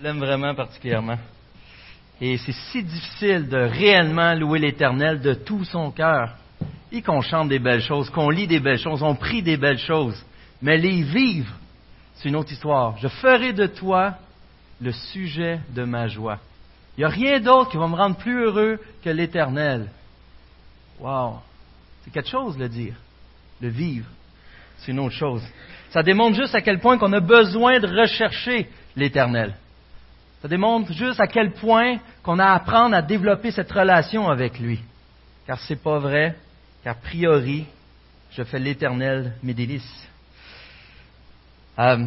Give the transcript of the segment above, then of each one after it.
l'aime vraiment particulièrement. Et c'est si difficile de réellement louer l'Éternel de tout son cœur. Et qu'on chante des belles choses, qu'on lit des belles choses, on prie des belles choses. Mais les vivre, c'est une autre histoire. Je ferai de toi le sujet de ma joie. Il n'y a rien d'autre qui va me rendre plus heureux que l'Éternel. Wow! C'est quelque chose, le dire. Le vivre, c'est une autre chose. Ça démontre juste à quel point qu'on a besoin de rechercher l'Éternel. Ça démontre juste à quel point qu'on a à apprendre à développer cette relation avec lui. Car c'est pas vrai qu'a priori, je fais l'Éternel mes délices. Euh,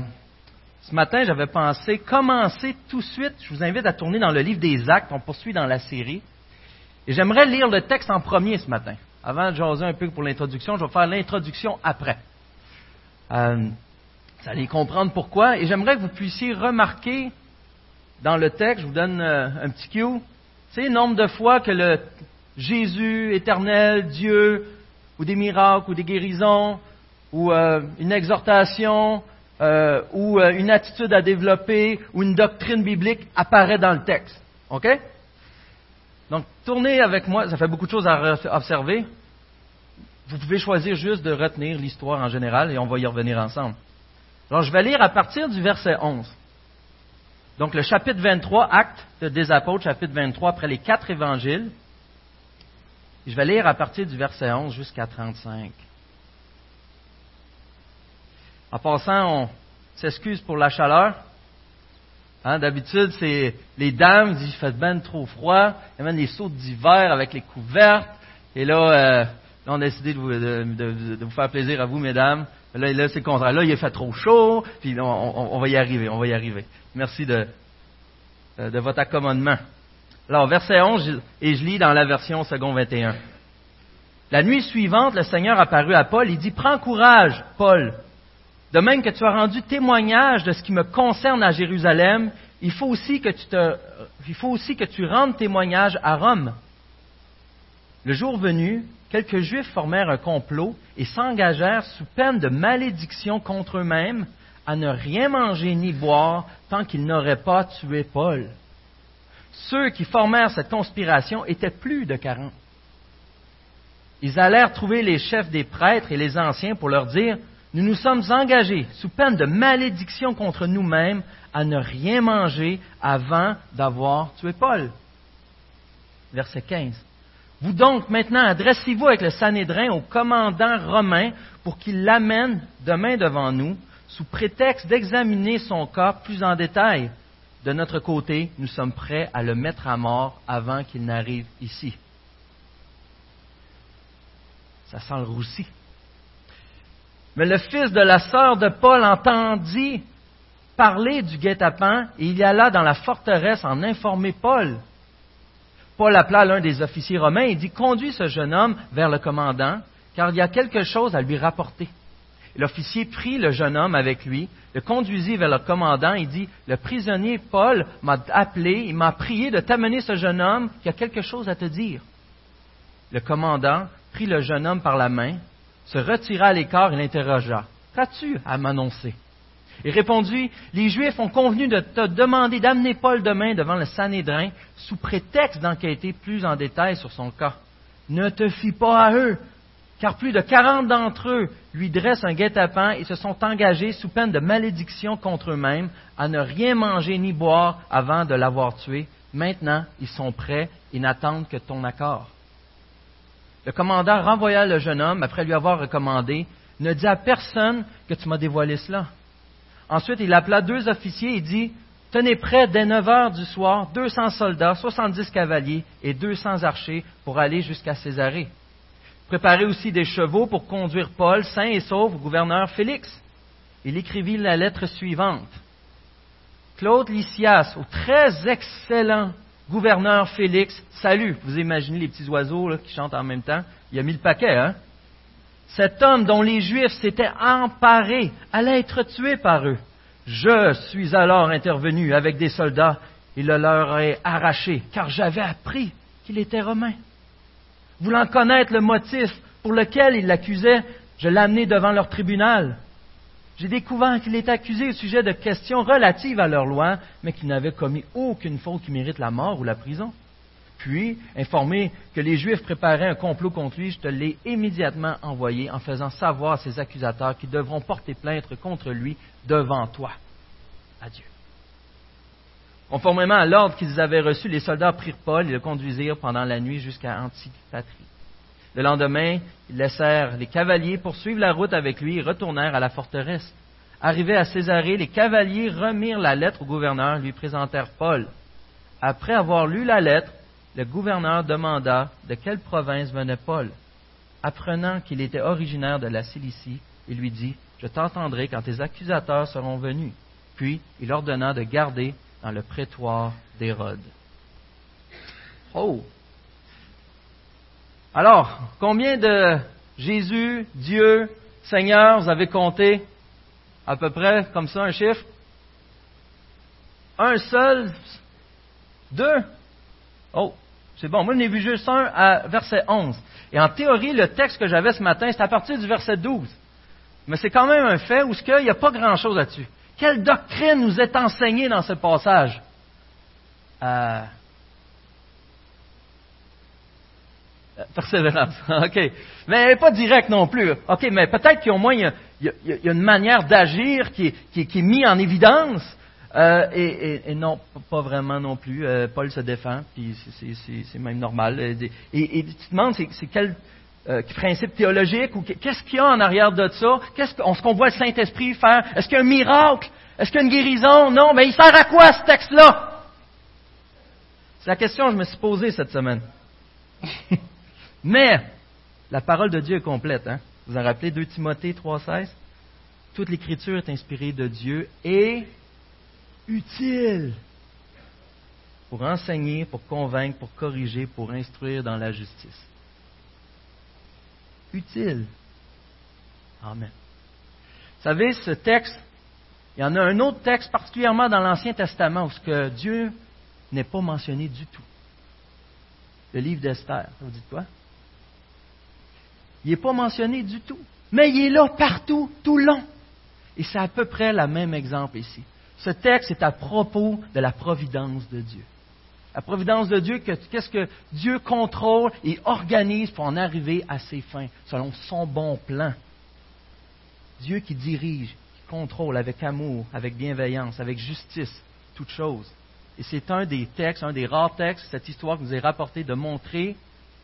ce matin, j'avais pensé commencer tout de suite. Je vous invite à tourner dans le livre des Actes. On poursuit dans la série. Et j'aimerais lire le texte en premier ce matin. Avant de jaser un peu pour l'introduction, je vais faire l'introduction après. Euh, vous allez comprendre pourquoi. Et j'aimerais que vous puissiez remarquer dans le texte, je vous donne euh, un petit cue, c'est le nombre de fois que le Jésus éternel, Dieu, ou des miracles, ou des guérisons, ou euh, une exhortation, euh, ou une attitude à développer, ou une doctrine biblique apparaît dans le texte. OK? Donc, tournez avec moi, ça fait beaucoup de choses à observer. Vous pouvez choisir juste de retenir l'histoire en général et on va y revenir ensemble. Alors, je vais lire à partir du verset 11. Donc le chapitre 23, acte des apôtres, chapitre 23, après les quatre évangiles. Je vais lire à partir du verset 11 jusqu'à 35. En passant, on s'excuse pour la chaleur. Hein, d'habitude, c'est les dames disent fait bien trop froid. A même les sauts d'hiver avec les couvertes. Et là, euh, on a décidé de vous, faire plaisir à vous, mesdames. Là, c'est contraire. Là, il fait trop chaud. Puis on va y arriver. On va y arriver. Merci de, euh, de votre accommodement. Alors, verset 11, et je lis dans la version second 21. La nuit suivante, le Seigneur apparut à Paul. Il dit, prends courage, Paul. De même que tu as rendu témoignage de ce qui me concerne à Jérusalem, il faut aussi que tu, il faut aussi que tu rendes témoignage à Rome. Le jour venu, quelques Juifs formèrent un complot et s'engagèrent sous peine de malédiction contre eux-mêmes à ne rien manger ni boire tant qu'ils n'auraient pas tué Paul. Ceux qui formèrent cette conspiration étaient plus de quarante. Ils allèrent trouver les chefs des prêtres et les anciens pour leur dire Nous nous sommes engagés, sous peine de malédiction contre nous-mêmes, à ne rien manger avant d'avoir tué Paul. Verset 15. Vous donc maintenant adressez-vous avec le Sanhédrin au commandant romain pour qu'il l'amène demain devant nous sous prétexte d'examiner son cas plus en détail. De notre côté, nous sommes prêts à le mettre à mort avant qu'il n'arrive ici. Ça sent le roussi. Mais le fils de la sœur de Paul entendit parler du guet-apens et il y alla dans la forteresse en informer Paul. Paul appela l'un des officiers romains et dit Conduis ce jeune homme vers le commandant, car il y a quelque chose à lui rapporter. L'officier prit le jeune homme avec lui, le conduisit vers le commandant et dit, le prisonnier Paul m'a appelé, il m'a prié de t'amener ce jeune homme qui a quelque chose à te dire. Le commandant prit le jeune homme par la main, se retira à l'écart et l'interrogea. Qu'as-tu à m'annoncer? Il répondit, les Juifs ont convenu de te demander d'amener Paul demain devant le Sanhédrin sous prétexte d'enquêter plus en détail sur son cas. Ne te fie pas à eux, car plus de quarante d'entre eux lui dressent un guet-apens et se sont engagés sous peine de malédiction contre eux-mêmes à ne rien manger ni boire avant de l'avoir tué. Maintenant, ils sont prêts et n'attendent que ton accord. Le commandant renvoya le jeune homme après lui avoir recommandé Ne dis à personne que tu m'as dévoilé cela. Ensuite, il appela deux officiers et dit Tenez prêt dès neuf heures du soir deux cents soldats, soixante-dix cavaliers et deux cents archers pour aller jusqu'à Césarée. Préparez aussi des chevaux pour conduire Paul, saint et sauf, au gouverneur Félix. Il écrivit la lettre suivante. Claude Lysias, au très excellent gouverneur Félix, salut. Vous imaginez les petits oiseaux qui chantent en même temps. Il a mis le paquet, hein? Cet homme dont les Juifs s'étaient emparés allait être tué par eux. Je suis alors intervenu avec des soldats et le leur ai arraché, car j'avais appris qu'il était romain. Voulant connaître le motif pour lequel ils l'accusaient, je l'ai amené devant leur tribunal. J'ai découvert qu'il était accusé au sujet de questions relatives à leur loi, mais qu'il n'avait commis aucune faute qui mérite la mort ou la prison. Puis, informé que les Juifs préparaient un complot contre lui, je te l'ai immédiatement envoyé en faisant savoir à ses accusateurs qu'ils devront porter plainte contre lui devant toi. Adieu. Conformément à l'ordre qu'ils avaient reçu, les soldats prirent Paul et le conduisirent pendant la nuit jusqu'à Antipatrie. Le lendemain, ils laissèrent les cavaliers poursuivre la route avec lui et retournèrent à la forteresse. Arrivés à Césarée, les cavaliers remirent la lettre au gouverneur et lui présentèrent Paul. Après avoir lu la lettre, le gouverneur demanda de quelle province venait Paul. Apprenant qu'il était originaire de la Cilicie, il lui dit, Je t'entendrai quand tes accusateurs seront venus. Puis il ordonna de garder dans le prétoire d'Hérode. Oh! Alors, combien de Jésus, Dieu, Seigneur, vous avez compté? À peu près comme ça un chiffre? Un seul? Deux? Oh, c'est bon. Moi, je n'ai vu juste un à verset 11. Et en théorie, le texte que j'avais ce matin, c'est à partir du verset 12. Mais c'est quand même un fait où il n'y a pas grand-chose là-dessus. Quelle doctrine nous est enseignée dans ce passage? Euh, persévérance. OK. Mais pas direct non plus. OK, mais peut-être qu'au moins, il y, a, une manière d'agir qui, est mise en évidence. Euh, et, non, pas vraiment non plus. Euh, Paul se défend, puis c'est même normal. Et, et tu te demandes, c'est quel euh, principe théologique ou qu'est-ce qu'il y a en arrière de ça? Qu'est-ce qu'on voit le Saint-Esprit faire? Est-ce qu'il y a un miracle? Est-ce qu'il y a une guérison? Non, mais il sert à quoi ce texte-là? C'est la question que je me suis posée cette semaine. mais la parole de Dieu est complète. Hein? Vous en rappelez 2 Timothée 3,16 Toute l'Écriture est inspirée de Dieu et utile pour enseigner, pour convaincre, pour corriger, pour instruire dans la justice utile. Amen. Vous savez, ce texte, il y en a un autre texte particulièrement dans l'Ancien Testament où ce que Dieu n'est pas mentionné du tout. Le livre d'Esther, vous dites quoi? Il n'est pas mentionné du tout. Mais il est là partout, tout le long. Et c'est à peu près le même exemple ici. Ce texte est à propos de la providence de Dieu. La providence de Dieu, qu'est-ce que Dieu contrôle et organise pour en arriver à ses fins, selon son bon plan. Dieu qui dirige, qui contrôle avec amour, avec bienveillance, avec justice, toutes choses. Et c'est un des textes, un des rares textes, cette histoire que vous avez rapporté, de montrer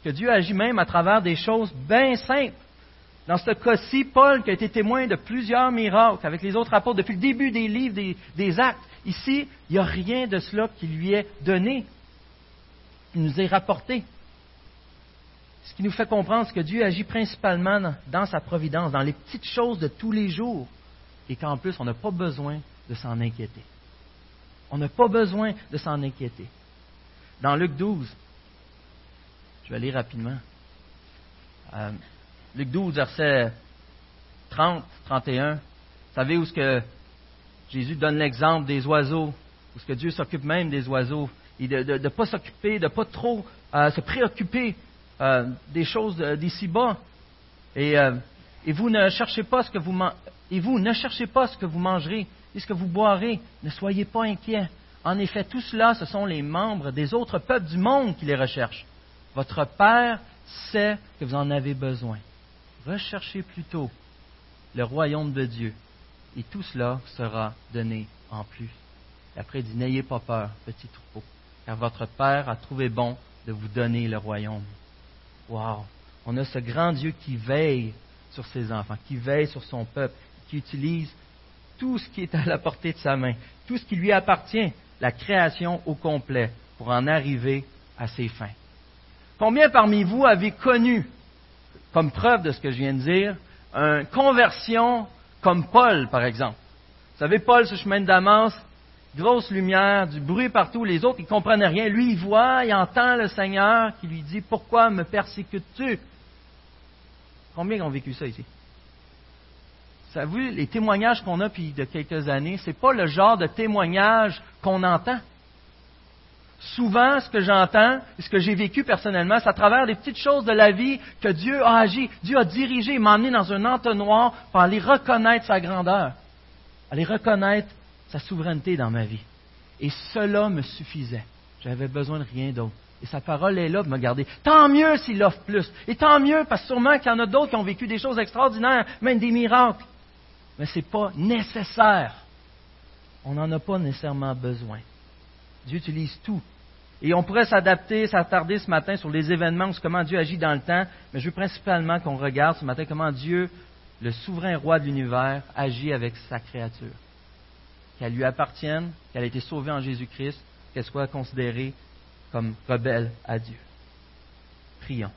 que Dieu agit même à travers des choses bien simples. Dans ce cas-ci, Paul, qui a été témoin de plusieurs miracles avec les autres apôtres depuis le début des livres, des, actes, ici, il n'y a rien de cela qui lui est donné nous est rapporté. Ce qui nous fait comprendre que Dieu agit principalement dans sa providence, dans les petites choses de tous les jours, et qu'en plus, on n'a pas besoin de s'en inquiéter. On n'a pas besoin de s'en inquiéter. Dans Luc 12, je vais lire rapidement. Euh, Luc 12, verset 30, 31. Vous savez où ce que Jésus donne l'exemple des oiseaux, où ce que Dieu s'occupe même des oiseaux? Et de ne pas s'occuper, de ne pas trop euh, se préoccuper euh, des choses d'ici-bas. Et, euh, et, vous ne cherchez pas ce que vous et vous ne cherchez pas ce que vous mangerez et ce que vous boirez. Ne soyez pas inquiets. En effet, tout cela, ce sont les membres des autres peuples du monde qui les recherchent. Votre Père sait que vous en avez besoin. Recherchez plutôt le royaume de Dieu, et tout cela sera donné en plus. Après, il dit, n'ayez pas peur, petit troupeau car votre Père a trouvé bon de vous donner le royaume. Wow! On a ce grand Dieu qui veille sur ses enfants, qui veille sur son peuple, qui utilise tout ce qui est à la portée de sa main, tout ce qui lui appartient, la création au complet, pour en arriver à ses fins. Combien parmi vous avez connu, comme preuve de ce que je viens de dire, une conversion comme Paul, par exemple? Vous savez, Paul, ce chemin de Damas, grosse lumière, du bruit partout, les autres, ils ne comprennent rien. Lui, il voit, il entend le Seigneur qui lui dit, pourquoi me persécutes-tu? Combien ont vécu ça ici? Ça, vous, les témoignages qu'on a depuis de quelques années, ce n'est pas le genre de témoignage qu'on entend. Souvent, ce que j'entends, ce que j'ai vécu personnellement, c'est à travers des petites choses de la vie que Dieu a agi, Dieu a dirigé, m'a emmené dans un entonnoir pour aller reconnaître sa grandeur. aller reconnaître sa souveraineté dans ma vie. Et cela me suffisait. J'avais besoin de rien d'autre. Et sa parole est là pour me garder. Tant mieux s'il offre plus. Et tant mieux parce que sûrement qu'il y en a d'autres qui ont vécu des choses extraordinaires, même des miracles. Mais ce n'est pas nécessaire. On n'en a pas nécessairement besoin. Dieu utilise tout. Et on pourrait s'adapter, s'attarder ce matin sur les événements, sur comment Dieu agit dans le temps, mais je veux principalement qu'on regarde ce matin comment Dieu, le souverain roi de l'univers, agit avec sa créature. Qu'elle lui appartienne, qu'elle ait été sauvée en Jésus-Christ, qu'elle soit considérée comme rebelle à Dieu. Prions.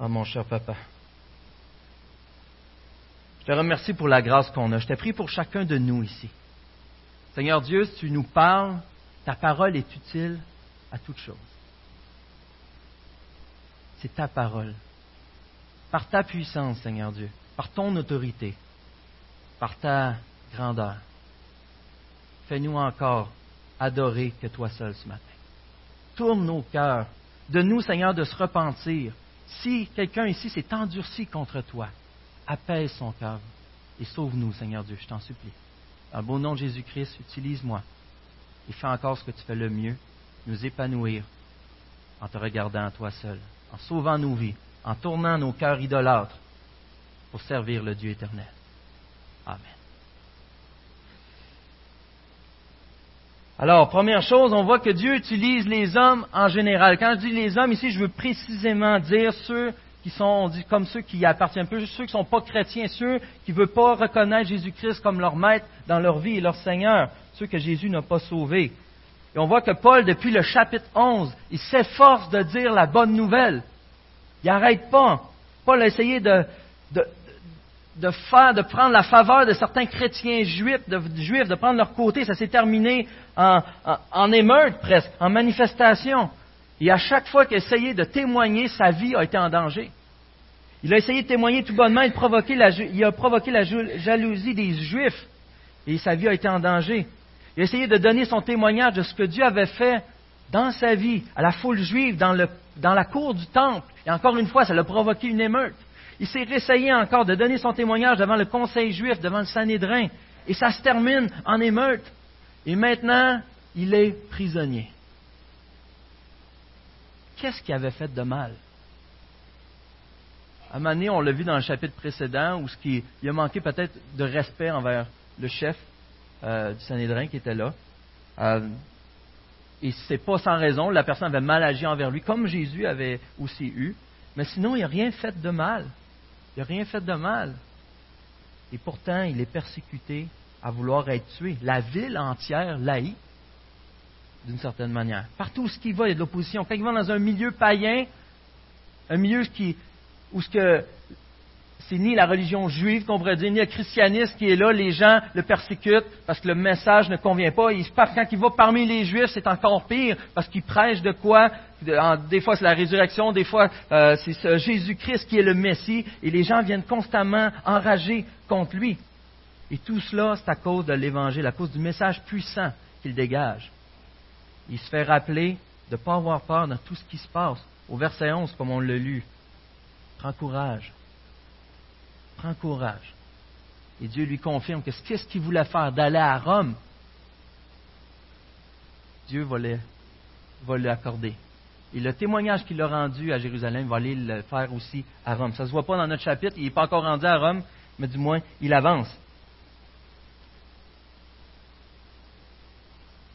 Oh mon cher papa, te remercie pour la grâce qu'on a. Je t'ai prie pour chacun de nous ici. Seigneur Dieu, si tu nous parles, ta parole est utile à toute chose. C'est ta parole. Par ta puissance, Seigneur Dieu, par ton autorité, par ta grandeur. Fais-nous encore adorer que toi seul ce matin. Tourne nos cœurs. De nous, Seigneur, de se repentir. Si quelqu'un ici s'est endurci contre toi, apaise son cœur et sauve-nous, Seigneur Dieu, je t'en supplie. Dans le beau nom de Jésus-Christ, utilise-moi et fais encore ce que tu fais le mieux, nous épanouir en te regardant à toi seul, en sauvant nos vies, en tournant nos cœurs idolâtres pour servir le Dieu éternel. Amen. Alors, première chose, on voit que Dieu utilise les hommes en général. Quand je dis les hommes, ici, je veux précisément dire ceux qui sont comme ceux qui appartiennent peu, ceux qui ne sont pas chrétiens, ceux qui ne veulent pas reconnaître Jésus-Christ comme leur maître dans leur vie et leur Seigneur, ceux que Jésus n'a pas sauvés. Et on voit que Paul, depuis le chapitre 11, il s'efforce de dire la bonne nouvelle. Il n'arrête pas. Paul a essayé de, faire, de prendre la faveur de certains chrétiens juifs, de, juifs, de prendre leur côté. Ça s'est terminé en, en, émeute presque, en manifestation. Et à chaque fois qu'il a essayé de témoigner, sa vie a été en danger. Il a essayé de témoigner tout bonnement, il, il a provoqué la jalousie des Juifs, et sa vie a été en danger. Il a essayé de donner son témoignage de ce que Dieu avait fait dans sa vie, à la foule juive, dans, le, dans la cour du temple. Et encore une fois, ça l'a provoqué une émeute. Il s'est réessayé encore de donner son témoignage devant le conseil juif, devant le Sanhédrin. Et ça se termine en émeute. Et maintenant, il est prisonnier. Qu'est-ce qu'il avait fait de mal? À un moment donné, on l'a vu dans le chapitre précédent, où il a manqué peut-être de respect envers le chef euh, du Sanhédrin qui était là. Euh, et c'est pas sans raison, la personne avait mal agi envers lui, comme Jésus avait aussi eu. Mais sinon, il n'a rien fait de mal. Il n'a rien fait de mal. Et pourtant, il est persécuté à vouloir être tué. La ville entière l'haït, d'une certaine manière. Partout où il va, il y a de l'opposition. Quand il va dans un milieu païen, un milieu qui, où ce que c'est ni la religion juive qu'on pourrait dire, ni le christianisme qui est là, les gens le persécutent parce que le message ne convient pas. Quand il va parmi les juifs, c'est encore pire parce qu'il prêche de quoi? Des fois c'est la résurrection, des fois euh, c'est Jésus-Christ qui est le Messie et les gens viennent constamment enragés contre lui. Et tout cela, c'est à cause de l'Évangile, à cause du message puissant qu'il dégage. Il se fait rappeler de ne pas avoir peur dans tout ce qui se passe. Au verset 11, comme on l'a lu, prends courage prends courage. Et Dieu lui confirme que qu'est-ce qu'il voulait faire? D'aller à Rome, Dieu va lui accorder. Et le témoignage qu'il a rendu à Jérusalem va aller le faire aussi à Rome. Ça ne se voit pas dans notre chapitre, il n'est pas encore rendu à Rome, mais du moins, il avance.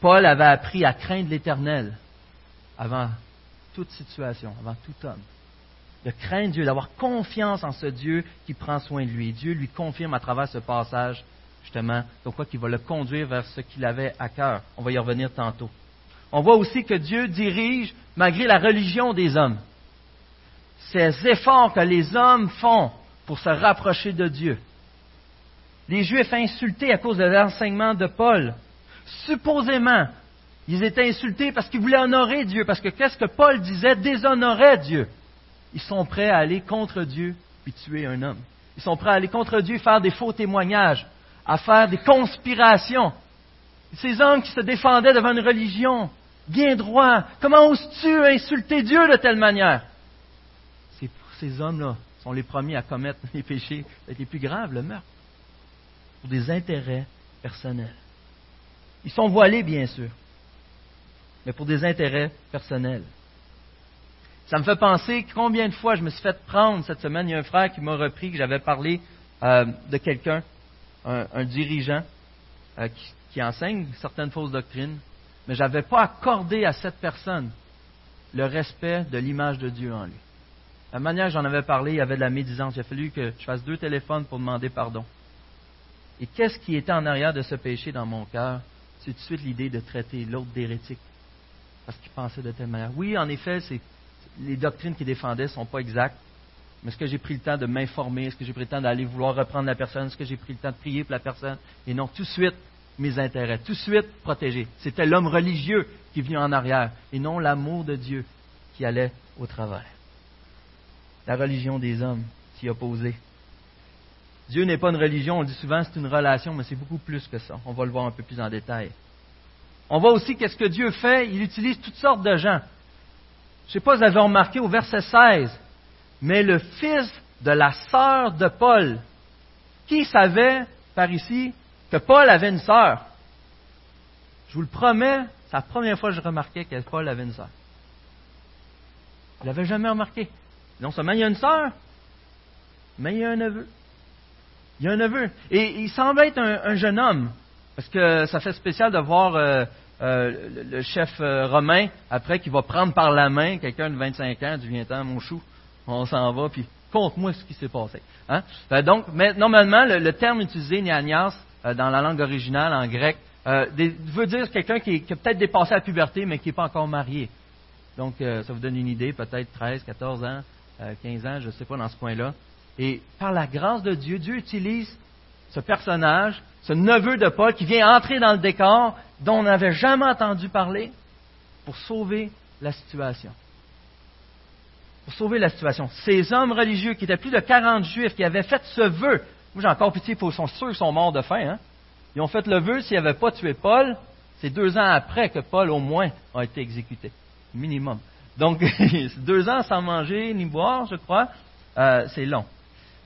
Paul avait appris à craindre l'Éternel avant toute situation, avant tout homme de craindre Dieu, d'avoir confiance en ce Dieu qui prend soin de lui. Dieu lui confirme à travers ce passage, justement, quoi qu'il va le conduire vers ce qu'il avait à cœur. On va y revenir tantôt. On voit aussi que Dieu dirige malgré la religion des hommes. Ces efforts que les hommes font pour se rapprocher de Dieu. Les Juifs insultés à cause de l'enseignement de Paul. Supposément, ils étaient insultés parce qu'ils voulaient honorer Dieu, parce que qu'est-ce que Paul disait? Déshonorait Dieu ils sont prêts à aller contre Dieu puis tuer un homme. Ils sont prêts à aller contre Dieu, faire des faux témoignages, à faire des conspirations. Ces hommes qui se défendaient devant une religion bien droit, comment oses-tu insulter Dieu de telle manière? Ces hommes-là sont les premiers à commettre les péchés les plus graves, le meurtre, pour des intérêts personnels. Ils sont voilés, bien sûr, mais pour des intérêts personnels. Ça me fait penser combien de fois je me suis fait prendre cette semaine. Il y a un frère qui m'a repris que j'avais parlé euh, de quelqu'un, un, dirigeant, euh, qui, enseigne certaines fausses doctrines, mais je n'avais pas accordé à cette personne le respect de l'image de Dieu en lui. La manière j'en avais parlé, il y avait de la médisance. Il a fallu que je fasse deux téléphones pour demander pardon. Et qu'est-ce qui était en arrière de ce péché dans mon cœur? C'est tout de suite l'idée de traiter l'autre d'hérétique. Parce qu'il pensait de telle manière. Oui, en effet, les doctrines qu'il défendait ne sont pas exactes. Mais est-ce que j'ai pris le temps de m'informer? Est-ce que j'ai pris le temps d'aller vouloir reprendre la personne? Est-ce que j'ai pris le temps de prier pour la personne? Et non, tout de suite, mes intérêts. Tout de suite, protéger. C'était l'homme religieux qui venait en arrière et non l'amour de Dieu qui allait au travers. La religion des hommes s'y opposait. Dieu n'est pas une religion, on dit souvent, c'est une relation, mais c'est beaucoup plus que ça. On va le voir un peu plus en détail. On voit aussi qu'est-ce que Dieu fait. Il utilise toutes sortes de gens. Je ne sais pas si vous avez remarqué au verset 16, mais le fils de la sœur de Paul, qui savait par ici que Paul avait une sœur? Je vous le promets, c'est la première fois que je remarquais que Paul avait une sœur. Je ne l'avais jamais remarqué? Non seulement il y a une sœur, mais il y a un neveu. Il y a un neveu. Et il semble être un, jeune homme, parce que ça fait spécial de voir euh, euh, le, chef euh, romain, après, qui va prendre par la main quelqu'un de 25 ans, du viens-t'en, mon chou, on s'en va, puis conte-moi ce qui s'est passé. Hein? donc, mais, normalement, le, terme utilisé, nianias, dans la langue originale, en grec, veut dire quelqu'un qui, a peut-être dépassé la puberté, mais qui n'est pas encore marié. Donc, ça vous donne une idée, peut-être 13, 14 ans, 15 ans, je ne sais pas, dans ce coin-là. Et par la grâce de Dieu, Dieu utilise ce personnage, ce neveu de Paul, qui vient entrer dans le décor dont on n'avait jamais entendu parler, pour sauver la situation. Pour sauver la situation. Ces hommes religieux, qui étaient plus de 40 juifs, qui avaient fait ce vœu, moi j'ai encore pitié, ils sont sûrs qu'ils sont morts de faim, hein? ils ont fait le vœu, s'ils n'avaient pas tué Paul, c'est deux ans après que Paul, au moins, a été exécuté. Minimum. Donc, deux ans sans manger ni boire, je crois, euh, c'est long.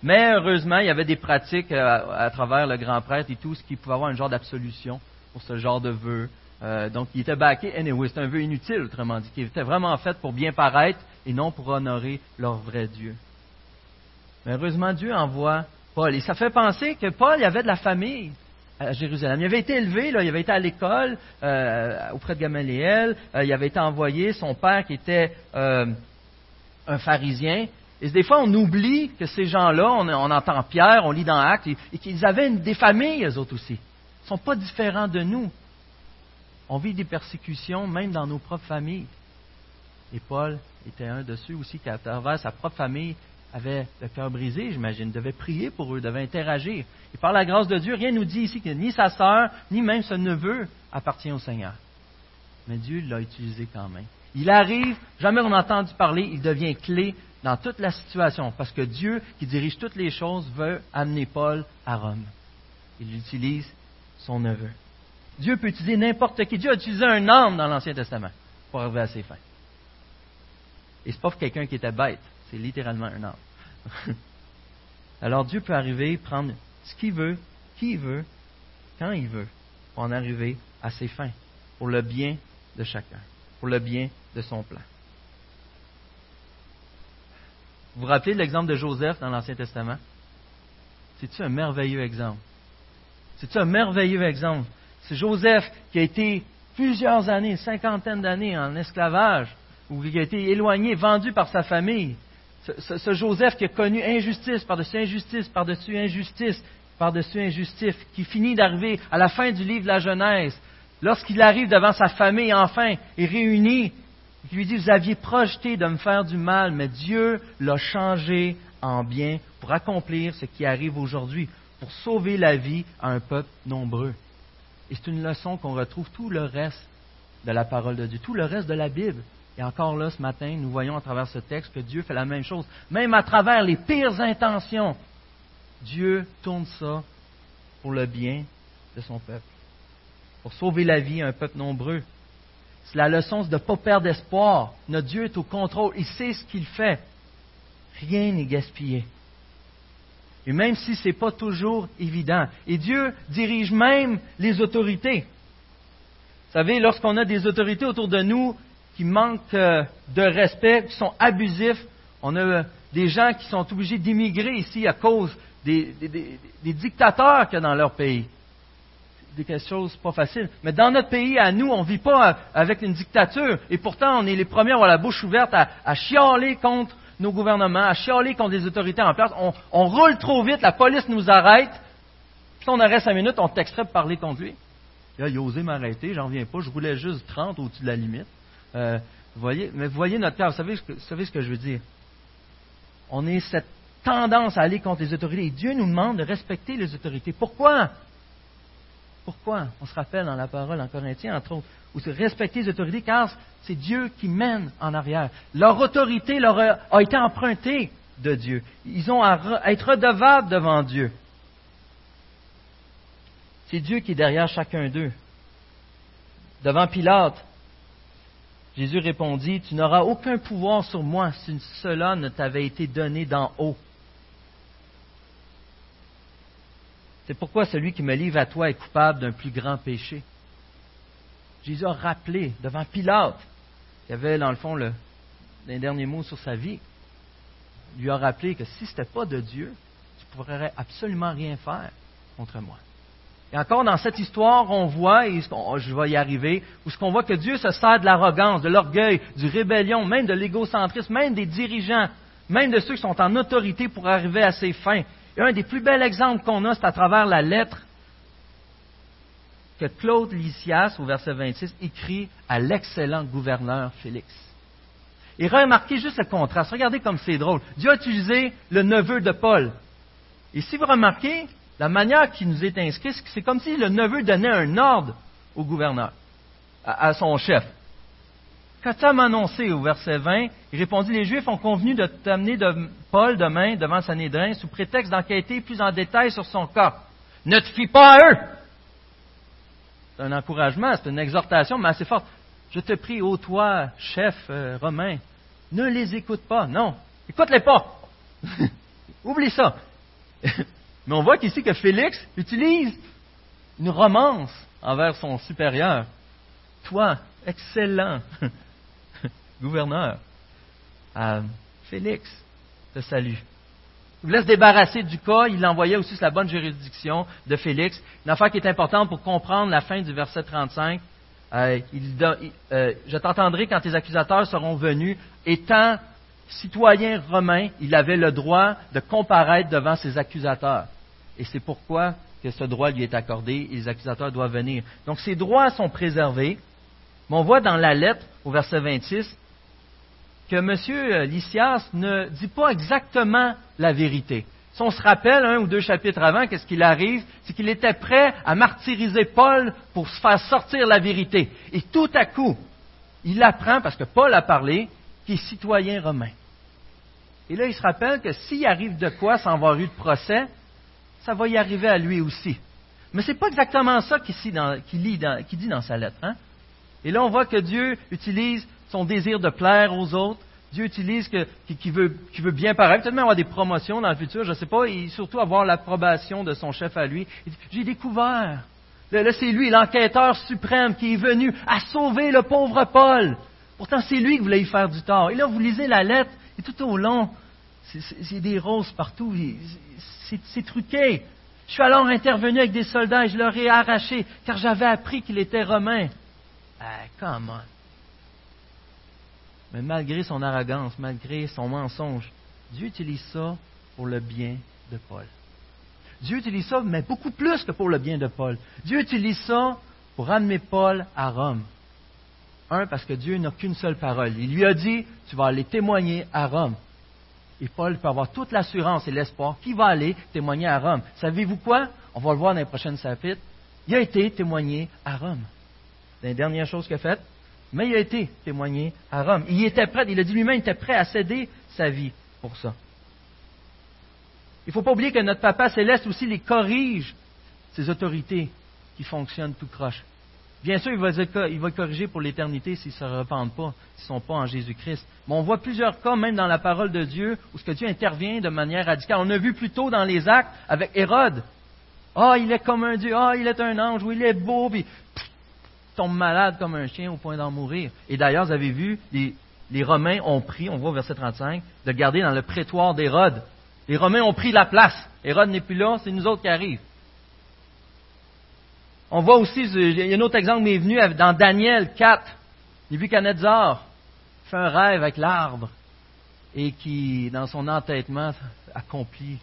Mais heureusement, il y avait des pratiques euh, à, travers le grand prêtre et tout, ce qui pouvait avoir un genre d'absolution ce genre de vœu. Euh, donc, il était baqué. Anyway, c'est un vœu inutile, autrement dit, qui était vraiment fait pour bien paraître et non pour honorer leur vrai Dieu. Mais heureusement, Dieu envoie Paul. Et ça fait penser que Paul, il avait de la famille à Jérusalem. Il avait été élevé, il avait été à l'école euh, auprès de Gamaliel. il avait été envoyé, son père qui était un pharisien, et des fois, on oublie que ces gens-là, on, entend Pierre, on lit dans Actes, et, qu'ils avaient des familles, eux autres aussi. Ne sont pas différents de nous. On vit des persécutions même dans nos propres familles. Et Paul était un de ceux aussi qui, à travers sa propre famille, avait le cœur brisé, j'imagine, devait prier pour eux, devait interagir. Et par la grâce de Dieu, rien ne nous dit ici que ni sa sœur, ni même ce neveu appartient au Seigneur. Mais Dieu l'a utilisé quand même. Il arrive, jamais on a entendu parler, il devient clé dans toute la situation, parce que Dieu, qui dirige toutes les choses, veut amener Paul à Rome. Il utilise son neveu. Dieu peut utiliser n'importe qui. Dieu a utilisé un homme dans l'Ancien Testament pour arriver à ses fins. Et c'est pas quelqu'un qui était bête, c'est littéralement un homme. Alors Dieu peut arriver, prendre ce qu'il veut, qui il veut, quand il veut, pour en arriver à ses fins, pour le bien de chacun, pour le bien de son plan. Vous vous rappelez l'exemple de Joseph dans l'Ancien Testament? C'est-tu un merveilleux exemple? C'est-tu un merveilleux exemple? C'est Joseph qui a été plusieurs années, cinquantaine d'années en esclavage, ou qui a été éloigné, vendu par sa famille. Ce Joseph qui a connu injustice par-dessus injustice, par-dessus injustice, par-dessus injustice, qui finit d'arriver à la fin du livre de la Genèse, lorsqu'il arrive devant sa famille, enfin, et réuni, il lui dit, vous aviez projeté de me faire du mal, mais Dieu l'a changé en bien pour accomplir ce qui arrive aujourd'hui, pour sauver la vie à un peuple nombreux. Et c'est une leçon qu'on retrouve tout le reste de la parole de Dieu, tout le reste de la Bible. Et encore là, ce matin, nous voyons à travers ce texte que Dieu fait la même chose. Même à travers les pires intentions, Dieu tourne ça pour le bien de son peuple, pour sauver la vie à un peuple nombreux. La leçon, c'est de ne pas perdre espoir. Notre Dieu est au contrôle. Il sait ce qu'il fait. Rien n'est gaspillé. Et même si ce n'est pas toujours évident. Et Dieu dirige même les autorités. Vous savez, lorsqu'on a des autorités autour de nous qui manquent euh, de respect, qui sont abusifs, on a des gens qui sont obligés d'immigrer ici à cause des, dictateurs qu'il y a dans leur pays. C'est quelque chose pas facile. Mais dans notre pays, à nous, on ne vit pas avec une dictature. Et pourtant, on est les premiers à avoir la bouche ouverte à, à chialer contre nos gouvernements, à chialer contre les autorités en place. On, roule trop vite, la police nous arrête. Puis on arrête cinq minutes, on t'extrait pour parler contre lui. il a osé m'arrêter, j'en viens pas, je voulais juste 30 au-dessus de la limite. Euh, voyez, mais voyez notre cœur, vous savez ce que je veux dire? On a cette tendance à aller contre les autorités. Et Dieu nous demande de respecter les autorités. Pourquoi? Pourquoi? On se rappelle dans la parole en Corinthiens, entre autres, où respecter les autorités, car c'est Dieu qui mène en arrière. Leur autorité a, été empruntée de Dieu. Ils ont à, être redevables devant Dieu. C'est Dieu qui est derrière chacun d'eux. Devant Pilate, Jésus répondit, Tu n'auras aucun pouvoir sur moi si cela ne t'avait été donné d'en haut. C'est pourquoi celui qui me livre à toi est coupable d'un plus grand péché. Jésus a rappelé devant Pilate, qui avait dans le fond le, les derniers mots sur sa vie, lui a rappelé que si ce n'était pas de Dieu, tu ne pourrais absolument rien faire contre moi. Et encore dans cette histoire, on voit, et je vais y arriver, où ce voit que Dieu se sert de l'arrogance, de l'orgueil, du rébellion, même de l'égocentrisme, même des dirigeants, même de ceux qui sont en autorité pour arriver à ses fins. Un des plus bels exemples qu'on a, c'est à travers la lettre que Claude Lysias, au verset 26, écrit à l'excellent gouverneur Félix. Et remarquez juste le contraste. Regardez comme c'est drôle. Dieu a utilisé le neveu de Paul. Et si vous remarquez, la manière qui nous est inscrite, c'est comme si le neveu donnait un ordre au gouverneur, à, son chef. Quand tu m'a annoncé au verset 20, il répondit Les Juifs ont convenu de t'amener de Paul demain devant Sanhédrin sous prétexte d'enquêter plus en détail sur son cas. Ne te fie pas à eux C'est un encouragement, c'est une exhortation, mais assez forte. Je te prie, ô toi, chef euh, romain, ne les écoute pas. Non, écoute-les pas. Oublie ça. Mais on voit qu'ici que Félix utilise une romance envers son supérieur. Toi, excellent gouverneur, Félix te salue. Il vous laisse débarrasser du cas, il envoyait aussi sur la bonne juridiction de Félix. Une affaire qui est importante pour comprendre la fin du verset 35. Euh, euh, je t'entendrai quand tes accusateurs seront venus, étant citoyen romain, il avait le droit de comparaître devant ses accusateurs et c'est pourquoi que ce droit lui est accordé et les accusateurs doivent venir. Donc ces droits sont préservés, mais on voit dans la lettre au verset 26 que M. Lysias ne dit pas exactement la vérité. Si on se rappelle un ou deux chapitres avant, qu'est-ce qu'il arrive? C'est qu'il était prêt à martyriser Paul pour se faire sortir la vérité. Et tout à coup, il apprend, parce que Paul a parlé, qu'il est citoyen romain. Et là, il se rappelle que s'il arrive de quoi sans avoir eu de procès, ça va y arriver à lui aussi. Mais ce n'est pas exactement ça qu'il dit dans sa lettre. Hein? Et là, on voit que Dieu utilise son désir de plaire aux autres. Dieu utilise qu'il veut, veut, bien paraître, peut-être même avoir des promotions dans le futur, je ne sais pas, et surtout avoir l'approbation de son chef à lui. J'ai découvert. Là, c'est lui, l'enquêteur suprême, qui est venu à sauver le pauvre Paul. Pourtant, c'est lui qui voulait y faire du tort. Et là, vous lisez la lettre, et tout au long, c'est des roses partout c'est truqué. Je suis alors intervenu avec des soldats et je leur ai arraché, car j'avais appris qu'il était romain. Ah? Mais malgré son arrogance, malgré son mensonge, Dieu utilise ça pour le bien de Paul. Dieu utilise ça, mais beaucoup plus que pour le bien de Paul. Dieu utilise ça pour amener Paul à Rome. Un, parce que Dieu n'a qu'une seule parole. Il lui a dit, tu vas aller témoigner à Rome. Et Paul peut avoir toute l'assurance et l'espoir qu'il va aller témoigner à Rome. Savez-vous quoi? On va le voir dans les prochaines chapitres. Il a été témoigné à Rome. La dernière chose qu'il a faite. Mais il a été témoigné à Rome. Il était prêt, il a dit lui-même, il était prêt à céder sa vie pour ça. Il ne faut pas oublier que notre Papa céleste aussi les corrige, ces autorités qui fonctionnent tout croche. Bien sûr, il va, être, corrigé pour l'éternité s'ils ne se repentent pas, s'ils ne sont pas en Jésus-Christ. Mais on voit plusieurs cas, même dans la parole de Dieu, où ce que Dieu intervient de manière radicale. On a vu plus tôt dans les actes avec Hérode. Ah, il est comme un Dieu, ah, il est un ange, ou il est beau, puis tombe malade comme un chien au point d'en mourir. Et d'ailleurs, vous avez vu, les, Romains ont pris, on voit au verset 35, de garder dans le prétoire d'Hérode. Les Romains ont pris la place. Hérode n'est plus là, c'est nous autres qui arrivent. On voit aussi, il y a un autre exemple qui m'est venu dans Daniel 4. Nebuchadnezzar fait un rêve avec l'arbre et qui, dans son entêtement, accomplit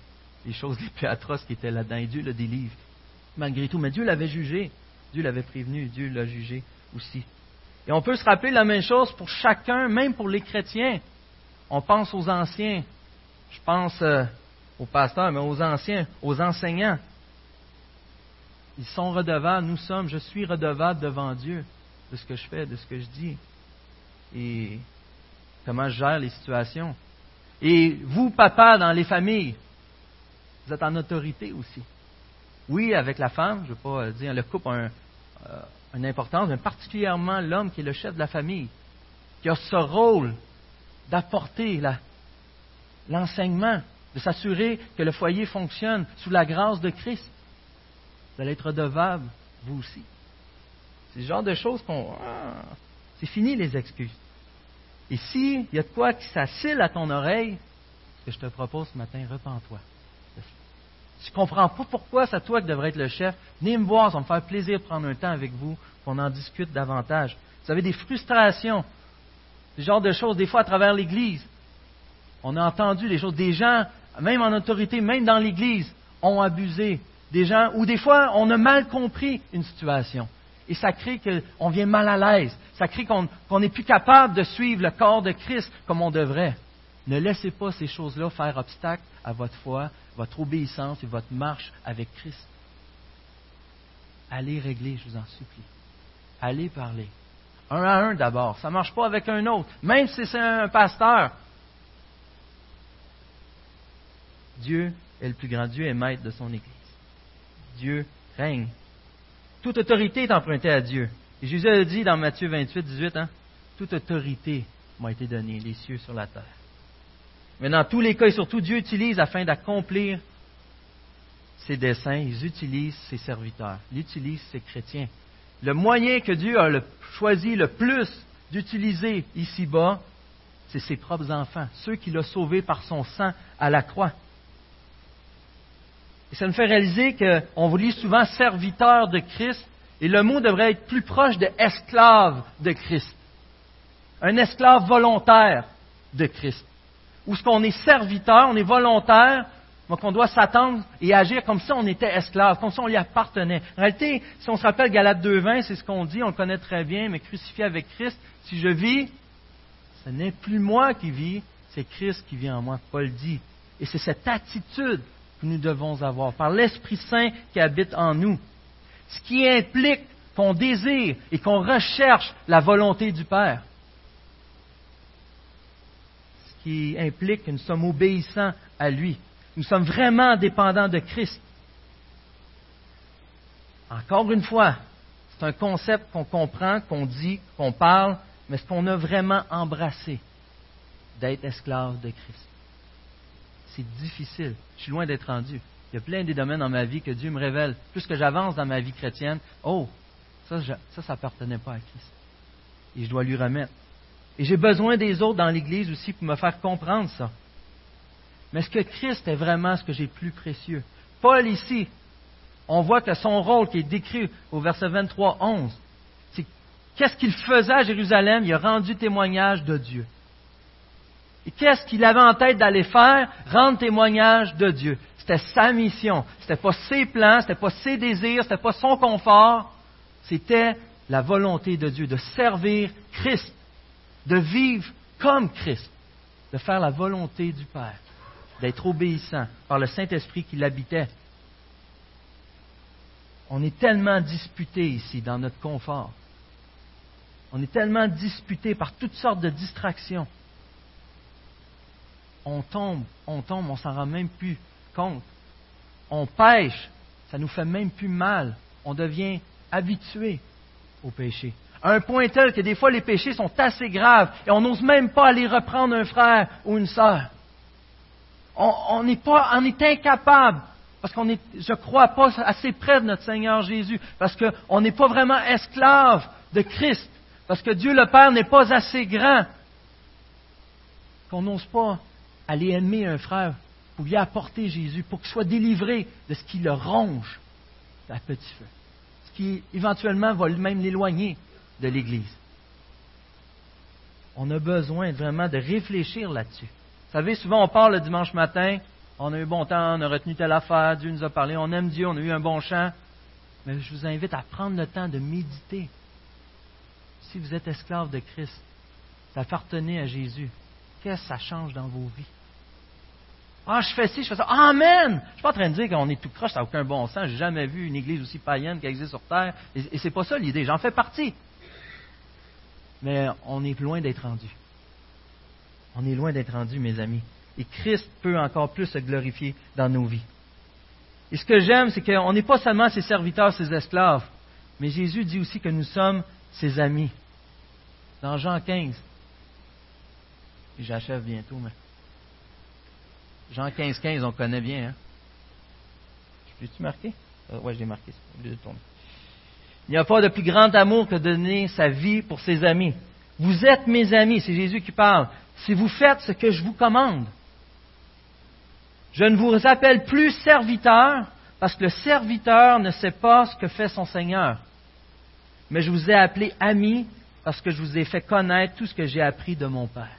les choses les plus atroces qui étaient là-dedans. Et Dieu le délivre, malgré tout. Mais Dieu l'avait jugé, Dieu l'avait prévenu, Dieu l'a jugé aussi. Et on peut se rappeler la même chose pour chacun, même pour les chrétiens. On pense aux anciens. Je pense euh, aux pasteurs, mais aux anciens, aux enseignants. Ils sont redevables, nous sommes, je suis redevable devant Dieu de ce que je fais, de ce que je dis. Et comment je gère les situations. Et vous, papa, dans les familles, vous êtes en autorité aussi. Oui, avec la femme, je ne veux pas dire le couple un, euh, une importance, mais particulièrement l'homme qui est le chef de la famille, qui a ce rôle d'apporter l'enseignement, de s'assurer que le foyer fonctionne sous la grâce de Christ. Vous allez être redevable, vous aussi. C'est le genre de choses qu'on. Ah, c'est fini les excuses. Et s'il y a de quoi qui s'assile à ton oreille, ce que je te propose ce matin, repens-toi. Tu ne comprends pas pourquoi c'est toi qui devrais être le chef. Venez me voir, ça va me faire plaisir de prendre un temps avec vous, qu'on en discute davantage. Vous avez des frustrations, ce genre de choses, des fois à travers l'Église. On a entendu les choses. Des gens, même en autorité, même dans l'Église, ont abusé. Des gens, ou des fois, on a mal compris une situation. Et ça crée qu'on vient mal à l'aise. Ça crée qu'on n'est plus capable de suivre le corps de Christ comme on devrait. Ne laissez pas ces choses-là faire obstacle à votre foi, votre obéissance et votre marche avec Christ. Allez régler, je vous en supplie. Allez parler. Un à un d'abord. Ça ne marche pas avec un autre. Même si c'est un pasteur. Dieu est le plus grand. Dieu est maître de son Église. Dieu règne. Toute autorité est empruntée à Dieu. Et Jésus a dit dans Matthieu 28, 18, hein, toute autorité m'a été donnée, les cieux sur la terre. Mais dans tous les cas, et surtout, Dieu utilise afin d'accomplir ses desseins, il utilise ses serviteurs, il utilise ses chrétiens. Le moyen que Dieu a choisi le plus d'utiliser ici-bas, c'est ses propres enfants, ceux qu'il a sauvés par son sang à la croix. Et ça nous fait réaliser qu'on vous lit souvent serviteur de Christ, et le mot devrait être plus proche de esclave de Christ. Un esclave volontaire de Christ où ce qu'on est serviteur, on est volontaire, donc on doit s'attendre et agir comme si on était esclave, comme si on lui appartenait. En réalité, si on se rappelle Galate 2.20, c'est ce qu'on dit, on le connaît très bien, mais crucifié avec Christ, si je vis, ce n'est plus moi qui vis, c'est Christ qui vit en moi, Paul dit. Et c'est cette attitude que nous devons avoir par l'Esprit Saint qui habite en nous. Ce qui implique qu'on désire et qu'on recherche la volonté du Père qui implique que nous sommes obéissants à lui. Nous sommes vraiment dépendants de Christ. Encore une fois, c'est un concept qu'on comprend, qu'on dit, qu'on parle, mais est-ce qu'on a vraiment embrassé d'être esclave de Christ? C'est difficile. Je suis loin d'être rendu. Il y a plein de domaines dans ma vie que Dieu me révèle. Plus que j'avance dans ma vie chrétienne, oh, ça, ça, ça n'appartenait pas à Christ. Et je dois lui remettre. Et j'ai besoin des autres dans l'Église aussi pour me faire comprendre ça. Mais est-ce que Christ est vraiment ce que j'ai plus précieux? Paul ici, on voit que son rôle qui est décrit au verset 23, 11, c'est qu'est-ce qu'il faisait à Jérusalem? Il a rendu témoignage de Dieu. Et qu'est-ce qu'il avait en tête d'aller faire? Rendre témoignage de Dieu. C'était sa mission. C'était pas ses plans, c'était pas ses désirs, c'était pas son confort. C'était la volonté de Dieu de servir Christ de vivre comme Christ, de faire la volonté du Père, d'être obéissant par le Saint-Esprit qui l'habitait. On est tellement disputé ici dans notre confort. On est tellement disputé par toutes sortes de distractions. On tombe, on tombe, on s'en rend même plus compte. On pêche, ça nous fait même plus mal. On devient habitué au péché. À un point tel que des fois les péchés sont assez graves et on n'ose même pas aller reprendre un frère ou une sœur. On, n'est pas, on est incapable parce qu'on est, je crois, pas assez près de notre Seigneur Jésus, parce qu'on n'est pas vraiment esclave de Christ, parce que Dieu le Père n'est pas assez grand, qu'on n'ose pas aller aimer un frère pour lui apporter Jésus, pour qu'il soit délivré de ce qui le ronge à petit feu, ce qui éventuellement va même l'éloigner de l'Église. On a besoin vraiment de réfléchir là-dessus. Vous savez, souvent on parle le dimanche matin, on a eu bon temps, on a retenu telle affaire, Dieu nous a parlé, on aime Dieu, on a eu un bon chant. Mais je vous invite à prendre le temps de méditer. Si vous êtes esclave de Christ, d'appartenir à Jésus, qu'est-ce que ça change dans vos vies? Ah, je fais ci, je fais ça. Amen! Je ne suis pas en train de dire qu'on est tout croche, ça n'a aucun bon sens. J'ai jamais vu une église aussi païenne qui existe sur terre. Et, et c'est pas ça l'idée. J'en fais partie. Mais on est loin d'être rendu. On est loin d'être rendu, mes amis. Et Christ peut encore plus se glorifier dans nos vies. Et ce que j'aime, c'est qu'on n'est pas seulement ses serviteurs, ses esclaves, mais Jésus dit aussi que nous sommes ses amis. Dans Jean 15, et j'achève bientôt, mais Jean 15, 15, on connaît bien. Hein? L'ai-tu marqué? Euh, oui, je l'ai marqué. Il n'y a pas de plus grand amour que de donner sa vie pour ses amis. Vous êtes mes amis, c'est Jésus qui parle, si vous faites ce que je vous commande. Je ne vous appelle plus serviteur, parce que le serviteur ne sait pas ce que fait son Seigneur. Mais je vous ai appelé ami, parce que je vous ai fait connaître tout ce que j'ai appris de mon Père.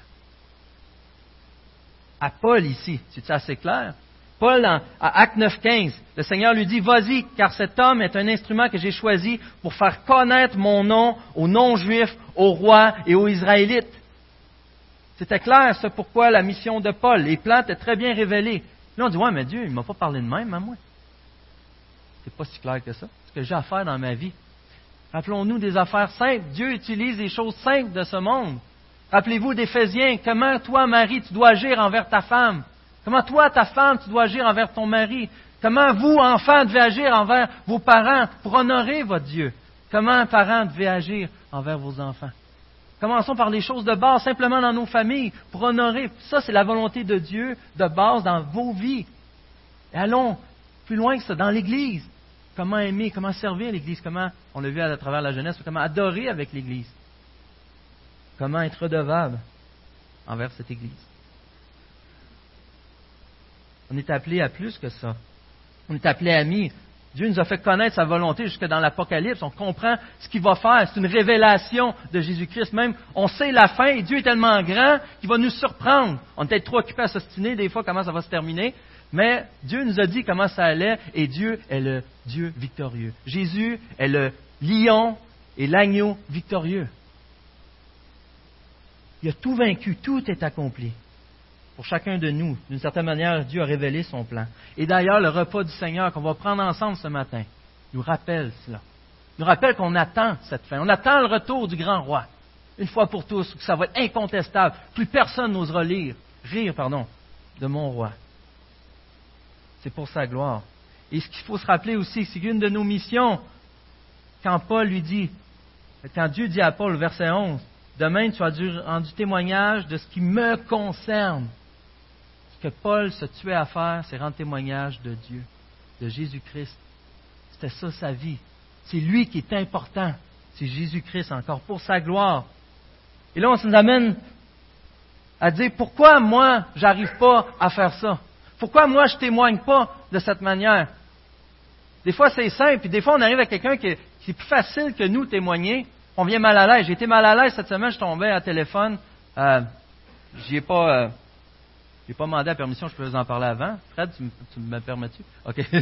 À Paul ici, c'est assez clair? Paul, à Acte 9.15, le Seigneur lui dit, vas-y, car cet homme est un instrument que j'ai choisi pour faire connaître mon nom aux non-juifs, aux rois et aux Israélites. C'était clair, c'est pourquoi la mission de Paul. Les plans étaient très bien révélés. Là, on dit, ouais, mais Dieu, il ne m'a pas parlé de même à moi. C'est pas si clair que ça. Ce que j'ai à faire dans ma vie. Rappelons-nous des affaires simples. Dieu utilise les choses simples de ce monde. Rappelez-vous d'Éphésiens, comment toi, Marie, tu dois agir envers ta femme? Comment toi, ta femme, tu dois agir envers ton mari? Comment vous, enfants, devez agir envers vos parents pour honorer votre Dieu? Comment un parent devait agir envers vos enfants? Commençons par les choses de base, simplement dans nos familles, pour honorer. Ça, c'est la volonté de Dieu de base dans vos vies. Et allons plus loin que ça, dans l'Église. Comment aimer, comment servir l'Église, comment, on l'a vu à travers la jeunesse, comment adorer avec l'Église. Comment être redevable envers cette Église. On est appelé à plus que ça. On est appelé amis. Dieu nous a fait connaître sa volonté jusque dans l'Apocalypse. On comprend ce qu'il va faire. C'est une révélation de Jésus-Christ. Même, on sait la fin et Dieu est tellement grand qu'il va nous surprendre. On est peut-être trop occupé à s'ostiner des fois comment ça va se terminer. Mais Dieu nous a dit comment ça allait et Dieu est le Dieu victorieux. Jésus est le lion et l'agneau victorieux. Il a tout vaincu, tout est accompli pour chacun de nous. D'une certaine manière, Dieu a révélé son plan. Et d'ailleurs, le repas du Seigneur qu'on va prendre ensemble ce matin nous rappelle cela. Nous rappelle qu'on attend cette fin. On attend le retour du grand roi. Une fois pour tous, que ça va être incontestable. Plus personne n'osera rire, pardon, de mon roi. C'est pour sa gloire. Et ce qu'il faut se rappeler aussi, c'est qu'une de nos missions, quand Paul lui dit, quand Dieu dit à Paul, verset 11, Demain, tu as rendu témoignage de ce qui me concerne que Paul se tuait à faire, c'est rendre témoignage de Dieu, de Jésus-Christ. C'était ça sa vie. C'est lui qui est important. C'est Jésus-Christ encore pour sa gloire. Et là, on se nous amène à dire pourquoi moi, j'arrive pas à faire ça? Pourquoi moi, je témoigne pas de cette manière? Des fois, c'est simple, puis des fois, on arrive à quelqu'un qui, qui est plus facile que nous témoigner. On vient mal à l'aise. J'ai été mal à l'aise cette semaine, je tombais à téléphone. Euh, J'y ai pas. Euh, j'ai pas demandé la permission, je peux vous en parler avant. Fred, tu, me permets-tu? OK.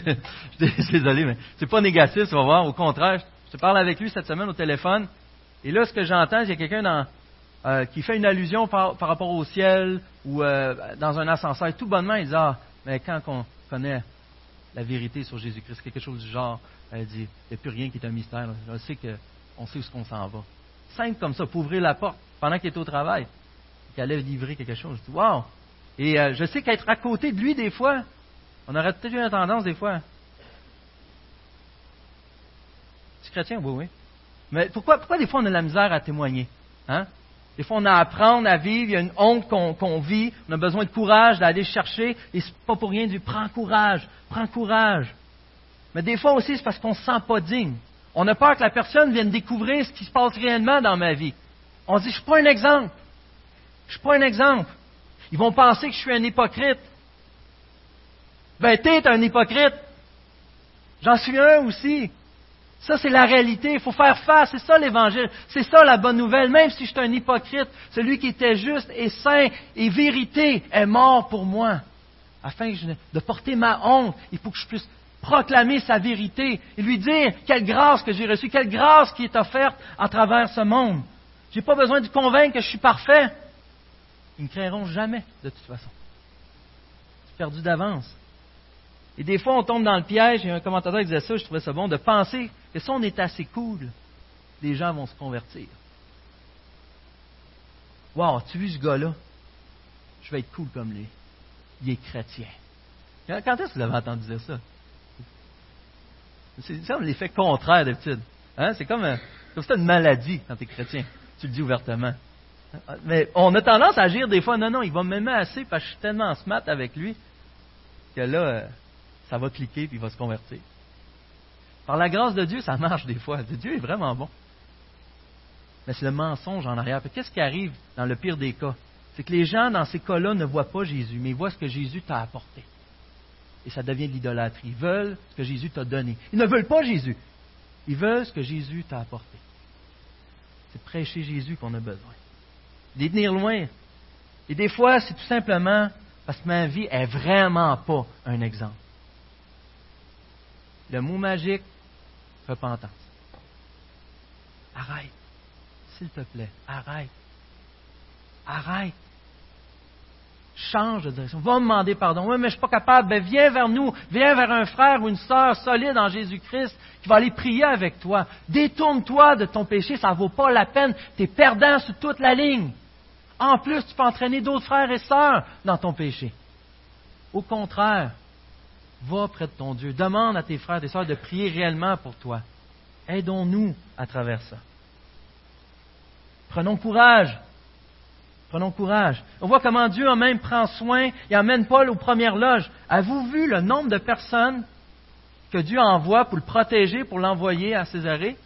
je suis désolé, mais c'est pas négatif, tu vas voir. Au contraire, je te parle avec lui cette semaine au téléphone. Et là, ce que j'entends, il y a quelqu'un euh, qui fait une allusion par, rapport au ciel ou euh, dans un ascenseur. tout bonnement, il dit Ah, mais quand on connaît la vérité sur Jésus-Christ, quelque chose du genre, elle dit Il n'y a plus rien qui est un mystère. Je qu'on sait où qu'on s'en va. Simple comme ça, pour ouvrir la porte pendant qu'il est au travail, qu'il allait livrer quelque chose. Je dis Waouh et euh, je sais qu'être à côté de lui, des fois, on aurait peut-être une tendance, des fois. Tu chrétien? Oui, oui. Mais pourquoi, pourquoi des fois on a de la misère à témoigner? Hein? Des fois, on a à apprendre à vivre, il y a une honte qu'on vit, on a besoin de courage d'aller chercher, et c'est pas pour rien du prends courage, prends courage. Mais des fois aussi, c'est parce qu'on ne se sent pas digne. On a peur que la personne vienne découvrir ce qui se passe réellement dans ma vie. On se dit, je ne suis pas un exemple. Je ne suis pas un exemple. Ils vont penser que je suis un hypocrite. Ben, t'es un hypocrite. J'en suis un aussi. Ça, c'est la réalité. Il faut faire face. C'est ça l'Évangile. C'est ça la bonne nouvelle. Même si je suis un hypocrite, celui qui était juste et saint et vérité est mort pour moi. Afin de porter ma honte, il faut que je puisse proclamer sa vérité et lui dire quelle grâce que j'ai reçue, quelle grâce qui est offerte à travers ce monde. Je n'ai pas besoin de convaincre que je suis parfait. Ils ne créeront jamais, de toute façon. C'est perdu d'avance. Et des fois, on tombe dans le piège, et un commentateur disait ça, je trouvais ça bon, de penser que si on est assez cool, les gens vont se convertir. Wow, tu vu ce gars-là? Je vais être cool comme lui. Il est chrétien. Quand est-ce que vous avez entendu dire ça? C'est comme l'effet contraire d'habitude. Hein? C'est comme, euh, comme une maladie quand tu es chrétien. Tu le dis ouvertement. Mais on a tendance à agir des fois, non, non, il va m'aimer assez parce que je suis tellement smart avec lui que là, euh, ça va cliquer puis il va se convertir. Par la grâce de Dieu, ça marche des fois. Dieu est vraiment bon. Mais c'est le mensonge en arrière. Qu'est-ce qui arrive dans le pire des cas? C'est que les gens, dans ces cas-là, ne voient pas Jésus, mais ils voient ce que Jésus t'a apporté. Et ça devient de l'idolâtrie. Ils veulent ce que Jésus t'a donné. Ils ne veulent pas Jésus. Ils veulent ce que Jésus t'a apporté. C'est prêcher Jésus qu'on a besoin. Les tenir loin. Et des fois, c'est tout simplement parce que ma vie est vraiment pas un exemple. Le mot magique, repentance. Arrête. S'il te plaît, arrête. Arrête. Change de direction. Va me demander pardon. Oui, mais je ne suis pas capable. Ben, viens vers nous. Viens vers un frère ou une sœur solide en Jésus-Christ qui va aller prier avec toi. Détourne-toi de ton péché. Ça ne vaut pas la peine. Tu es perdant sur toute la ligne. En plus, tu peux entraîner d'autres frères et sœurs dans ton péché. Au contraire, Va près de ton Dieu. Demande à tes frères et sœurs de prier réellement pour toi. Aidons-nous à travers ça. Prenons courage. Prenons courage. On voit comment Dieu en même prend soin et amène Paul aux premières loges. Avez-vous vu le nombre de personnes que Dieu envoie pour le protéger, pour l'envoyer à Césarée?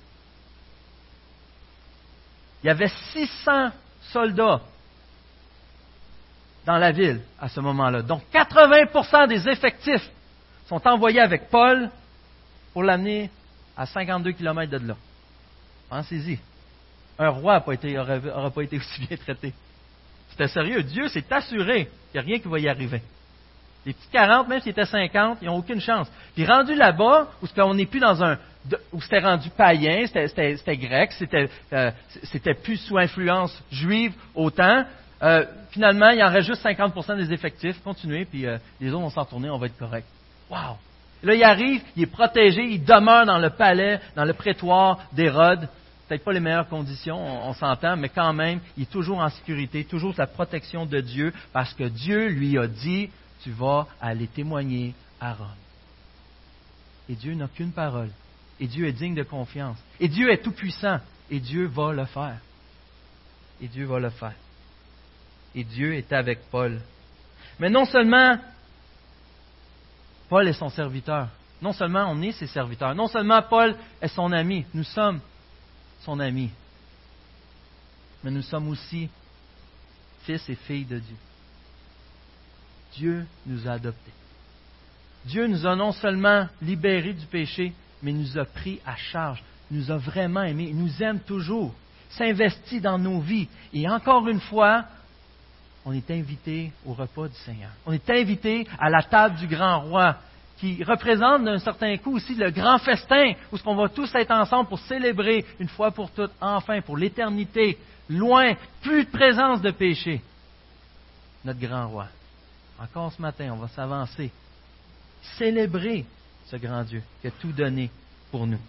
Il y avait 600 soldats dans la ville à ce moment-là. Donc 80% des effectifs sont envoyés avec Paul pour l'amener à 52 km de là. Pensez-y. Un roi n'aurait pas été aussi bien traité. C'était sérieux. Dieu s'est assuré qu'il n'y a rien qui va y arriver. Les petits 40, même s'ils étaient 50, ils n'ont aucune chance. Puis rendu là-bas, où on n'est plus dans un, où c'était rendu païen, c'était grec, euh, c'était plus sous influence juive autant, euh, finalement, il en reste juste 50% des effectifs. Continuez, puis euh, les autres vont s'en tourner, on va être correct. Wow! Là, il arrive, il est protégé, il demeure dans le palais, dans le prétoire d'Hérode. Peut-être pas les meilleures conditions, on, s'entend, mais quand même, il est toujours en sécurité, toujours sous la protection de Dieu, parce que Dieu lui a dit, tu vas aller témoigner à Rome. Et Dieu n'a qu'une parole. Et Dieu est digne de confiance. Et Dieu est tout-puissant. Et Dieu va le faire. Et Dieu va le faire. Et Dieu est avec Paul. Mais non seulement Paul est son serviteur. Non seulement on est ses serviteurs, non seulement Paul est son ami, nous sommes son ami, mais nous sommes aussi fils et filles de Dieu. Dieu nous a adoptés. Dieu nous a non seulement libérés du péché, mais nous a pris à charge, nous a vraiment aimés, nous aime toujours, s'investit dans nos vies. Et encore une fois, on est invité au repas du Seigneur. On est invité à la table du grand roi, qui représente d'un certain coup aussi le grand festin, où qu'on va tous être ensemble pour célébrer une fois pour toutes, enfin, pour l'éternité, loin, plus de présence de péché. Notre grand roi. Encore ce matin, on va s'avancer, célébrer ce grand Dieu qui a tout donné pour nous.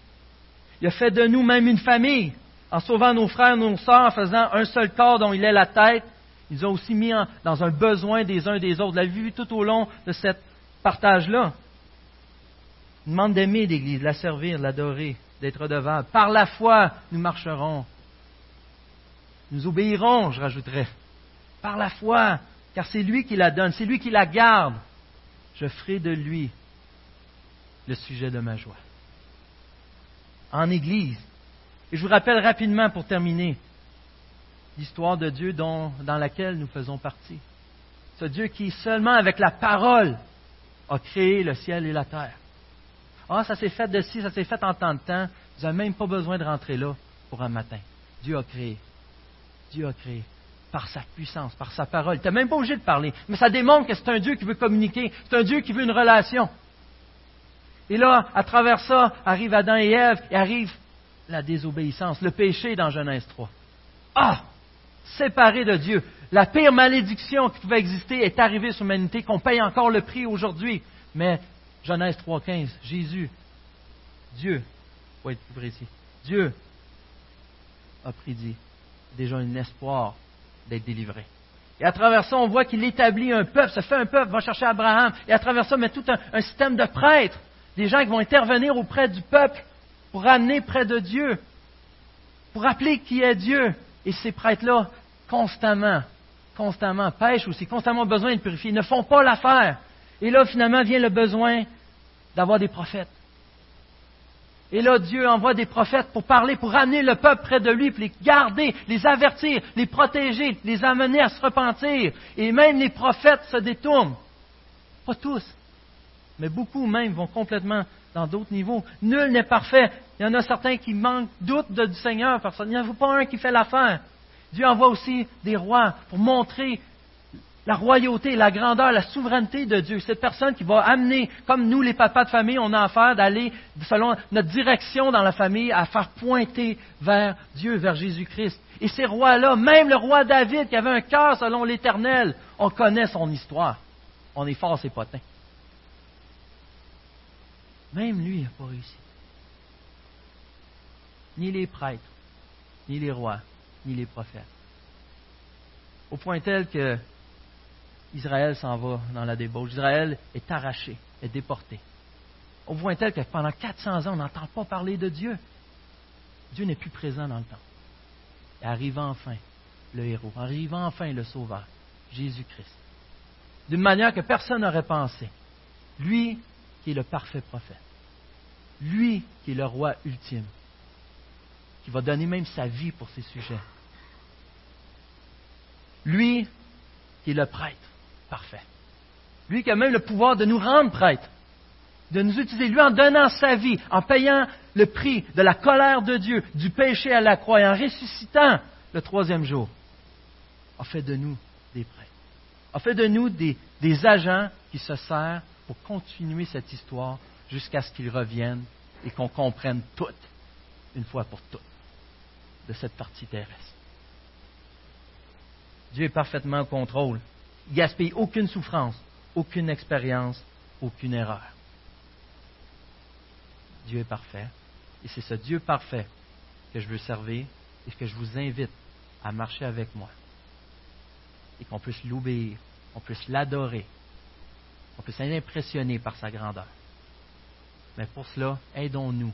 Il a fait de nous même une famille, en sauvant nos frères, nos sœurs, en faisant un seul corps dont il est la tête, ils a aussi mis dans un besoin des uns des autres. Vous l'avez vu tout au long de ce partage-là. Il demande d'aimer l'Église, de la servir, de l'adorer, d'être redevables. Par la foi, nous marcherons. Nous obéirons, je rajouterai. Par la foi, car c'est lui qui la donne, c'est lui qui la garde. Je ferai de lui le sujet de ma joie. En Église. Et je vous rappelle rapidement pour terminer l'histoire de Dieu dans laquelle nous faisons partie. Ce Dieu qui, seulement avec la parole, a créé le ciel et la terre. Ah, ça s'est fait de ci, ça s'est fait en tant de temps. Vous n'avez même pas besoin de rentrer là pour un matin. Dieu a créé. Dieu a créé par sa puissance, par sa parole. Tu n'es même pas obligé de parler, mais ça démontre que c'est un Dieu qui veut communiquer, c'est un Dieu qui veut une relation. Et là, à travers ça, arrive Adam et Ève, et arrive la désobéissance, le péché dans Genèse 3. Ah! Séparé de Dieu. La pire malédiction qui pouvait exister est arrivée sur l'humanité, qu'on paye encore le prix aujourd'hui. Mais Genèse 3.15, Jésus, Dieu, pour être plus précis, Dieu a prédit déjà un espoir d'être délivré. Et à travers ça, on voit qu'il établit un peuple, ça fait un peuple, va chercher Abraham, et à travers ça, met tout un, système de prêtres, des gens qui vont intervenir auprès du peuple pour amener près de Dieu, pour rappeler qui est Dieu. Et ces prêtres-là, constamment, constamment, pêchent aussi, constamment besoin de purifier, ne font pas l'affaire. Et là, finalement, vient le besoin d'avoir des prophètes. Et là, Dieu envoie des prophètes pour parler, pour amener le peuple près de lui, pour les garder, les avertir, les protéger, les amener à se repentir. Et même les prophètes se détournent. Pas tous, mais beaucoup même vont complètement dans d'autres niveaux. Nul n'est parfait. Il y en a certains qui manquent doute du Seigneur. Personne. Il n'y en a pas un qui fait l'affaire. Dieu envoie aussi des rois pour montrer la royauté, la grandeur, la souveraineté de Dieu. Cette personne qui va amener, comme nous les papas de famille, on a affaire d'aller selon notre direction dans la famille, à faire pointer vers Dieu, vers Jésus-Christ. Et ces rois-là, même le roi David qui avait un cœur selon l'Éternel, on connaît son histoire. On est fort ses potins. Même lui n'a pas réussi. Ni les prêtres, ni les rois, ni les prophètes. Au point tel que Israël s'en va dans la débauche. Israël est arraché, est déporté. Au point tel que pendant 400 ans, on n'entend pas parler de Dieu. Dieu n'est plus présent dans le temps. Et arrive enfin le héros, arrive enfin le Sauveur, Jésus-Christ. D'une manière que personne n'aurait pensé. Lui qui est le parfait prophète. Lui qui est le roi ultime. Qui va donner même sa vie pour ces sujets. Lui qui est le prêtre parfait. Lui qui a même le pouvoir de nous rendre prêtres, de nous utiliser, lui en donnant sa vie, en payant le prix de la colère de Dieu, du péché à la croix, et en ressuscitant le troisième jour, a fait de nous des prêtres, a fait de nous des, agents qui se servent pour continuer cette histoire jusqu'à ce qu'il revienne et qu'on comprenne tout, une fois pour toutes, de cette partie terrestre. Dieu est parfaitement au contrôle gaspille aucune souffrance, aucune expérience, aucune erreur. Dieu est parfait. Et c'est ce Dieu parfait que je veux servir et que je vous invite à marcher avec moi. Et qu'on puisse l'obéir, qu'on puisse l'adorer, qu'on puisse être impressionné par sa grandeur. Mais pour cela, aidons-nous,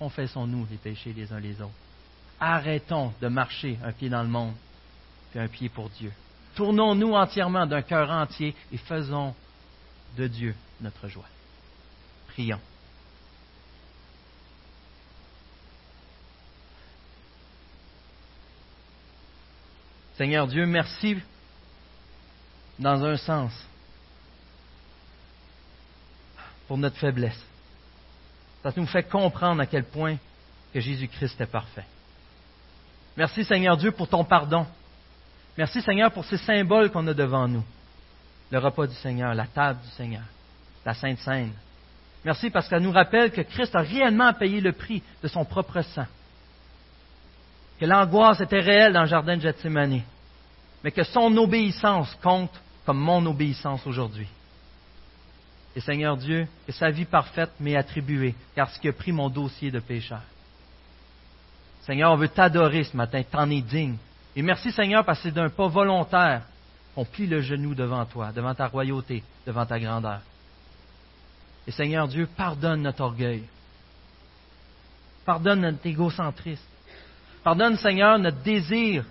confessons-nous les péchés les uns les autres. Arrêtons de marcher un pied dans le monde, puis un pied pour Dieu. Tournons-nous entièrement d'un cœur entier et faisons de Dieu notre joie. Prions. Seigneur Dieu, merci dans un sens pour notre faiblesse. Ça nous fait comprendre à quel point que Jésus-Christ est parfait. Merci Seigneur Dieu pour ton pardon. Merci Seigneur pour ces symboles qu'on a devant nous. Le repas du Seigneur, la table du Seigneur, la Sainte Seine. Merci parce qu'elle nous rappelle que Christ a réellement payé le prix de son propre sang. Que l'angoisse était réelle dans le jardin de Gethsemane. Mais que son obéissance compte comme mon obéissance aujourd'hui. Et Seigneur Dieu, que sa vie parfaite m'est attribuée, car ce qui a pris mon dossier de pécheur. Seigneur, on veut t'adorer ce matin, t'en es digne. Et merci Seigneur parce que c'est d'un pas volontaire qu'on plie le genou devant toi, devant ta royauté, devant ta grandeur. Et Seigneur Dieu, pardonne notre orgueil. Pardonne notre égocentrisme. Pardonne, Seigneur, notre désir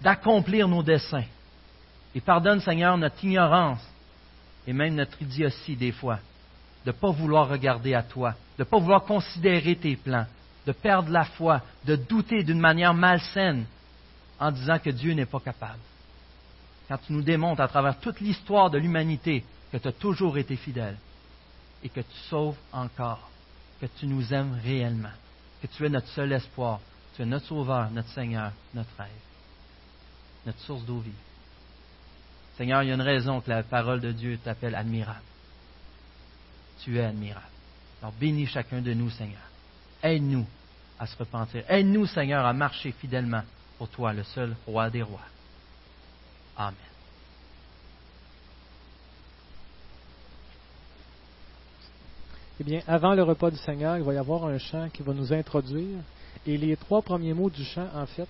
d'accomplir nos desseins. Et pardonne, Seigneur, notre ignorance et même notre idiotie des fois, de ne pas vouloir regarder à toi, de ne pas vouloir considérer tes plans, de perdre la foi, de douter d'une manière malsaine en disant que Dieu n'est pas capable. Quand tu nous démontres à travers toute l'histoire de l'humanité que tu as toujours été fidèle et que tu sauves encore, que tu nous aimes réellement, que tu es notre seul espoir, tu es notre sauveur, notre Seigneur, notre rêve, notre source d'eau vive. Seigneur, il y a une raison que la parole de Dieu t'appelle admirable. Tu es admirable. Alors bénis chacun de nous, Seigneur. Aide-nous à se repentir. Aide-nous, Seigneur, à marcher fidèlement pour toi, le seul roi des rois. Amen. Eh bien, avant le repas du Seigneur, il va y avoir un chant qui va nous introduire. Et les trois premiers mots du chant, en fait,